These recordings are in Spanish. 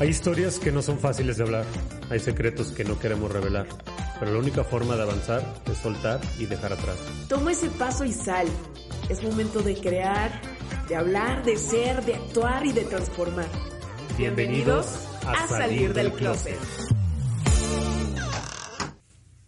Hay historias que no son fáciles de hablar, hay secretos que no queremos revelar, pero la única forma de avanzar es soltar y dejar atrás. Toma ese paso y sal. Es momento de crear, de hablar, de ser, de actuar y de transformar. Bienvenidos a, salir, del closet.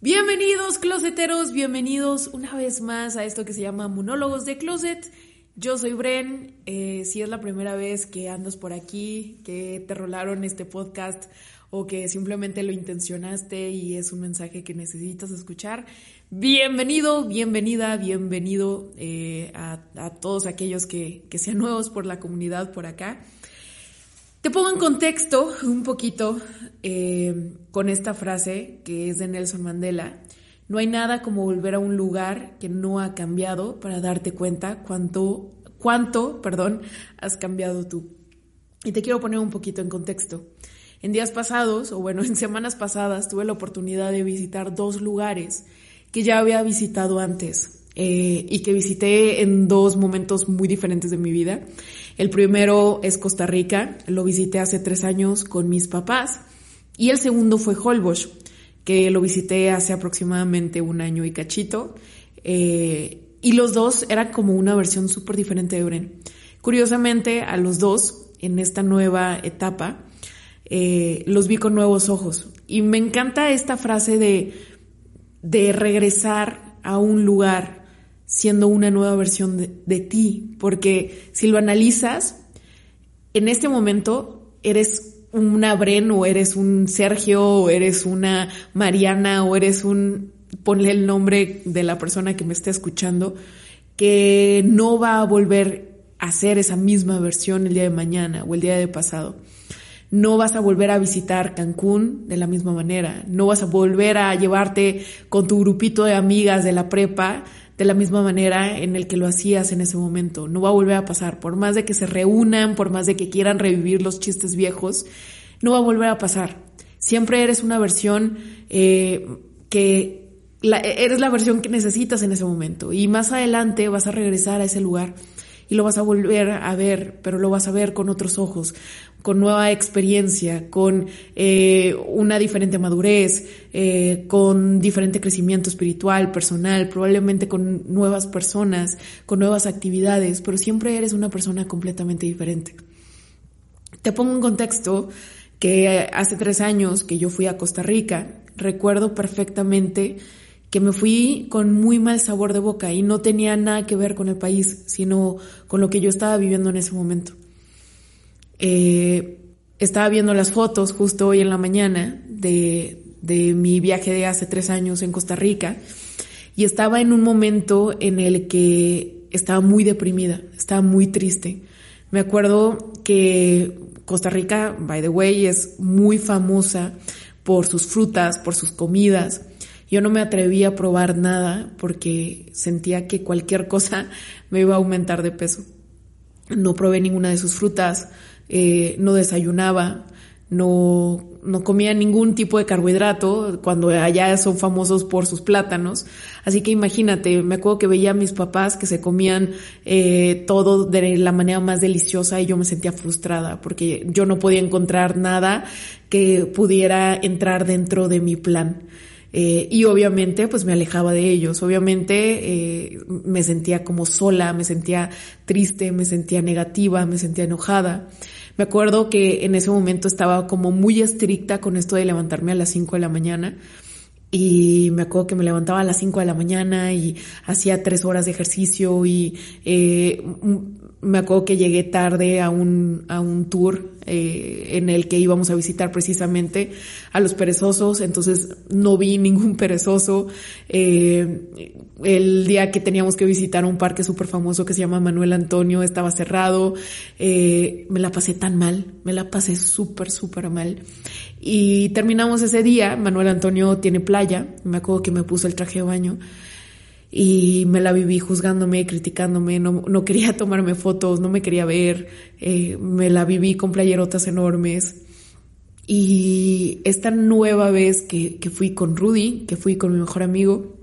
Bienvenidos closeteros, bienvenidos una vez más a esto que se llama Monólogos de Closet. Yo soy Bren, eh, si es la primera vez que andas por aquí, que te rolaron este podcast o que simplemente lo intencionaste y es un mensaje que necesitas escuchar, bienvenido, bienvenida, bienvenido eh, a, todos aquellos que, sean nuevos por la comunidad por acá. Te pongo en contexto un poquito eh, con esta frase que es de Nelson Mandela no hay nada como volver a un lugar que no ha cambiado para darte cuenta cuánto, cuánto, perdón, has cambiado tú. Y te quiero poner un poquito en contexto. En días pasados, o bueno, en semanas pasadas, tuve la oportunidad de visitar dos lugares que ya había visitado antes eh, y que visité en dos momentos muy diferentes de mi vida. El primero es Costa Rica, lo visité hace tres años con mis papás, y el segundo fue Holbox, que lo visité hace aproximadamente un año y cachito. Eh, y los dos eran como una versión súper diferente de Bren. Curiosamente, a los dos, en esta nueva etapa, eh, los vi con nuevos ojos. Y me encanta esta frase de, de regresar a un lugar siendo una nueva versión de, de ti, porque si lo analizas, en este momento eres una Bren o eres un Sergio o eres una Mariana o eres un, ponle el nombre de la persona que me esté escuchando, que no va a volver a ser esa misma versión el día de mañana o el día de pasado. No vas a volver a visitar Cancún de la misma manera. No vas a volver a llevarte con tu grupito de amigas de la prepa de la misma manera en el que lo hacías en ese momento. No va a volver a pasar. Por más de que se reúnan, por más de que quieran revivir los chistes viejos, no va a volver a pasar. Siempre eres una versión eh, que eres la versión que necesitas en ese momento. Y más adelante vas a regresar a ese lugar y lo vas a volver a ver, pero lo vas a ver con otros ojos, con nueva experiencia, con eh, una diferente madurez, eh, con diferente crecimiento espiritual, personal, probablemente con nuevas personas, con nuevas actividades, pero siempre eres una persona completamente diferente. Te pongo un contexto que hace tres años que yo fui a Costa Rica, recuerdo perfectamente que me fui con muy mal sabor de boca y no tenía nada que ver con el país, sino con lo que yo estaba viviendo en ese momento. Eh, estaba viendo las fotos justo hoy en la mañana de, de mi viaje de hace tres años en Costa Rica y estaba en un momento en el que estaba muy deprimida, estaba muy triste. Me acuerdo que Costa Rica, by the way, es muy famosa por sus frutas, por sus comidas. Yo no me atreví a probar nada porque sentía que cualquier cosa me iba a aumentar de peso. No probé ninguna de sus frutas, eh, no desayunaba, no, no comía ningún tipo de carbohidrato, cuando allá son famosos por sus plátanos. Así que imagínate, me acuerdo que veía a mis papás que se comían eh, todo de la manera más deliciosa y yo me sentía frustrada porque yo no podía encontrar nada que pudiera entrar dentro de mi plan. Eh, y obviamente pues me alejaba de ellos, obviamente eh, me sentía como sola, me sentía triste, me sentía negativa, me sentía enojada. Me acuerdo que en ese momento estaba como muy estricta con esto de levantarme a las 5 de la mañana y me acuerdo que me levantaba a las 5 de la mañana y hacía tres horas de ejercicio y eh, me acuerdo que llegué tarde a un, a un tour eh, en el que íbamos a visitar precisamente a los perezosos, entonces no vi ningún perezoso. Eh, el día que teníamos que visitar un parque súper famoso que se llama Manuel Antonio estaba cerrado, eh, me la pasé tan mal, me la pasé súper, súper mal. Y terminamos ese día, Manuel Antonio tiene playa, me acuerdo que me puso el traje de baño y me la viví juzgándome, criticándome, no, no quería tomarme fotos, no me quería ver, eh, me la viví con playerotas enormes. Y esta nueva vez que, que fui con Rudy, que fui con mi mejor amigo,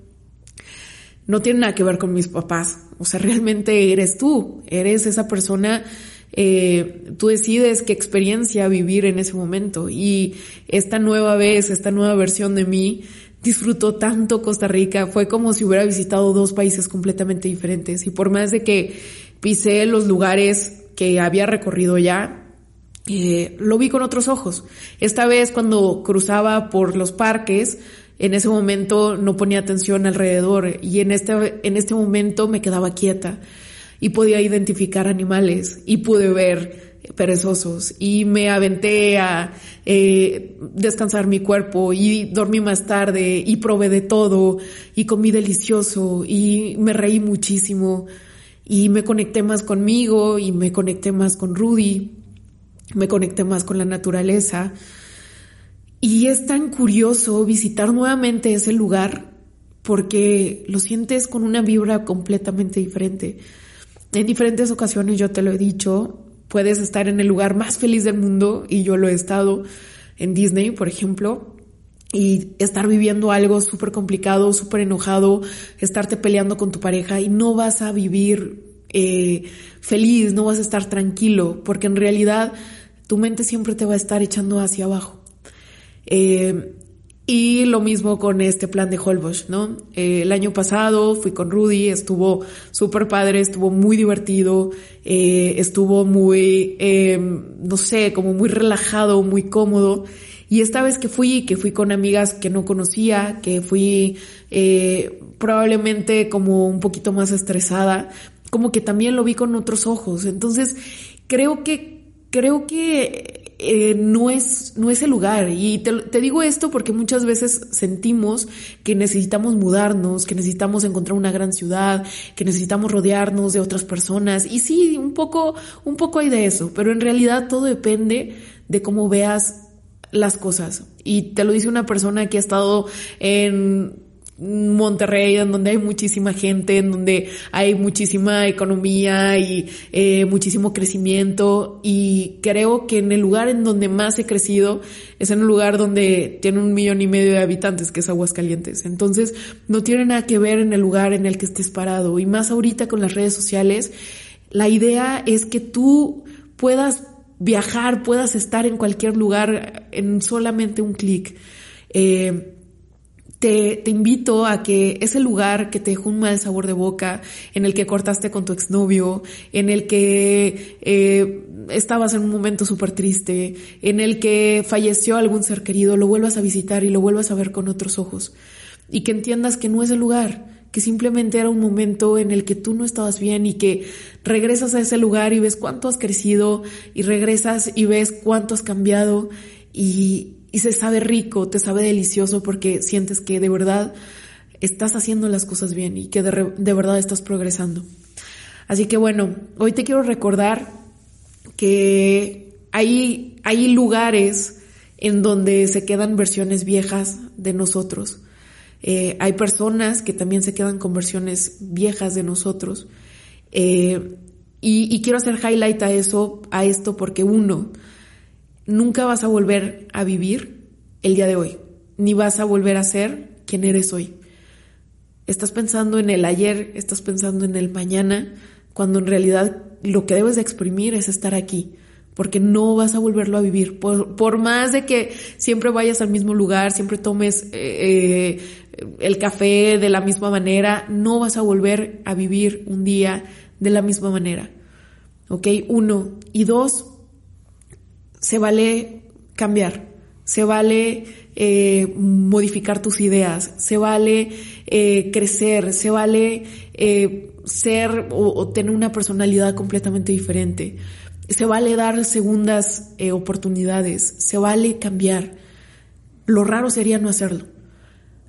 no tiene nada que ver con mis papás. O sea, realmente eres tú, eres esa persona eh, tú decides qué experiencia vivir en ese momento. Y esta nueva vez, esta nueva versión de mí, disfrutó tanto Costa Rica. Fue como si hubiera visitado dos países completamente diferentes. Y por más de que pisé los lugares que había recorrido ya, eh, lo vi con otros ojos. Esta vez cuando cruzaba por los parques, en ese momento no ponía atención alrededor y en este, en este momento me quedaba quieta y podía identificar animales y pude ver perezosos y me aventé a eh, descansar mi cuerpo y dormí más tarde y probé de todo y comí delicioso y me reí muchísimo y me conecté más conmigo y me conecté más con Rudy, me conecté más con la naturaleza y es tan curioso visitar nuevamente ese lugar porque lo sientes con una vibra completamente diferente. En diferentes ocasiones yo te lo he dicho, puedes estar en el lugar más feliz del mundo y yo lo he estado en Disney, por ejemplo, y estar viviendo algo súper complicado, súper enojado, estarte peleando con tu pareja y no vas a vivir eh, feliz, no vas a estar tranquilo, porque en realidad tu mente siempre te va a estar echando hacia abajo. Eh, y lo mismo con este plan de Holbox, ¿no? Eh, el año pasado fui con Rudy, estuvo súper padre, estuvo muy divertido, eh, estuvo muy, eh, no sé, como muy relajado, muy cómodo. Y esta vez que fui, que fui con amigas que no conocía, que fui eh, probablemente como un poquito más estresada, como que también lo vi con otros ojos. Entonces, creo que, creo que eh, no, es, no es el lugar. Y te, te, digo esto porque muchas veces sentimos que necesitamos mudarnos, que necesitamos encontrar una gran ciudad, que necesitamos rodearnos de otras personas. Y sí, un poco, un poco hay de eso, pero en realidad todo depende de cómo veas las cosas. Y te lo dice una persona que ha estado en Monterrey, en donde hay muchísima gente, en donde hay muchísima economía y eh, muchísimo crecimiento. Y creo que en el lugar en donde más he crecido es en un lugar donde tiene un millón y medio de habitantes, que es Aguascalientes. Entonces, no tiene nada que ver en el lugar en el que estés parado. Y más ahorita con las redes sociales, la idea es que tú puedas viajar, puedas estar en cualquier lugar en solamente un clic. Eh, te, te, invito a que ese lugar que te dejó un mal sabor de boca, en el que cortaste con tu exnovio, en el que eh, estabas en un momento súper triste, en el que falleció algún ser querido, lo vuelvas a visitar y lo vuelvas a ver con otros ojos. Y que entiendas que no es el lugar, que simplemente era un momento en el que tú no estabas bien y que regresas a ese lugar y ves cuánto has crecido y regresas y ves cuánto has cambiado y, y se sabe rico, te sabe delicioso porque sientes que de verdad estás haciendo las cosas bien y que de, de, verdad estás progresando. Así que bueno, hoy te quiero recordar que hay, hay lugares en donde se quedan versiones viejas de nosotros. Eh, hay personas que también se quedan con versiones viejas de nosotros. Eh, y, y quiero hacer highlight a eso, a esto, porque uno, nunca vas a volver a vivir el día de hoy, ni vas a volver a ser quien eres hoy. Estás pensando en el ayer, estás pensando en el mañana, cuando en realidad lo que debes de exprimir es estar aquí, porque no vas a volverlo a vivir. Por, más de que siempre vayas al mismo lugar, siempre tomes eh, eh, el café de la misma manera, no vas a volver a vivir un día de la misma manera. ¿Ok? Uno. Y dos, se vale cambiar, se vale eh, modificar tus ideas, se vale eh, crecer, se vale eh, ser o, tener una personalidad completamente diferente, se vale dar segundas oportunidades, se vale cambiar. Lo raro sería no hacerlo.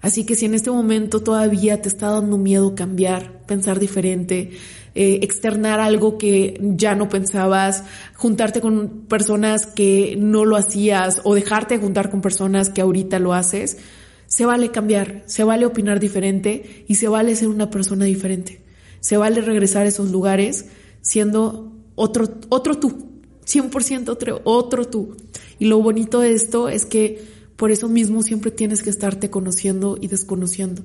Así que si en este momento todavía te está dando miedo cambiar, pensar diferente, eh, externar algo que ya no pensabas, juntarte con personas que no lo hacías o dejarte juntar con personas que ahorita lo haces, se vale cambiar, se vale opinar diferente y se vale ser una persona diferente. Se vale regresar a esos lugares siendo otro, otro tú, 100% otro, otro tú. Y lo bonito de esto es que por eso mismo siempre tienes que estarte conociendo y desconociendo,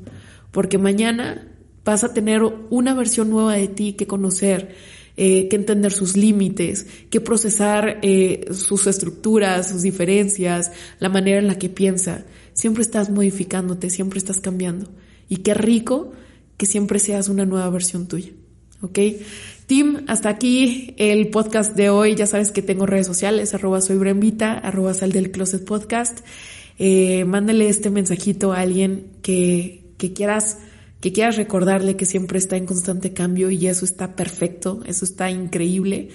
porque mañana Vas a tener una versión nueva de ti que conocer, eh, que entender sus límites, que procesar eh, sus estructuras, sus diferencias, la manera en la que piensa. Siempre estás modificándote, siempre estás cambiando. Y qué rico que siempre seas una nueva versión tuya. ¿Ok? Tim, hasta aquí el podcast de hoy. Ya sabes que tengo redes sociales, arroba soy Brembita, arroba sal del closet podcast. Eh, mándale este mensajito a alguien que, que quieras que quieras recordarle que siempre está en constante cambio y eso está perfecto, eso está increíble.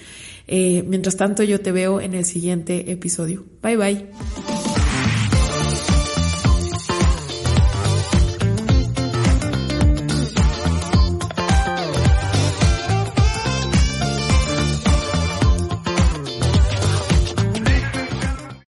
Eh, mientras tanto, yo te veo en el siguiente episodio. Bye bye.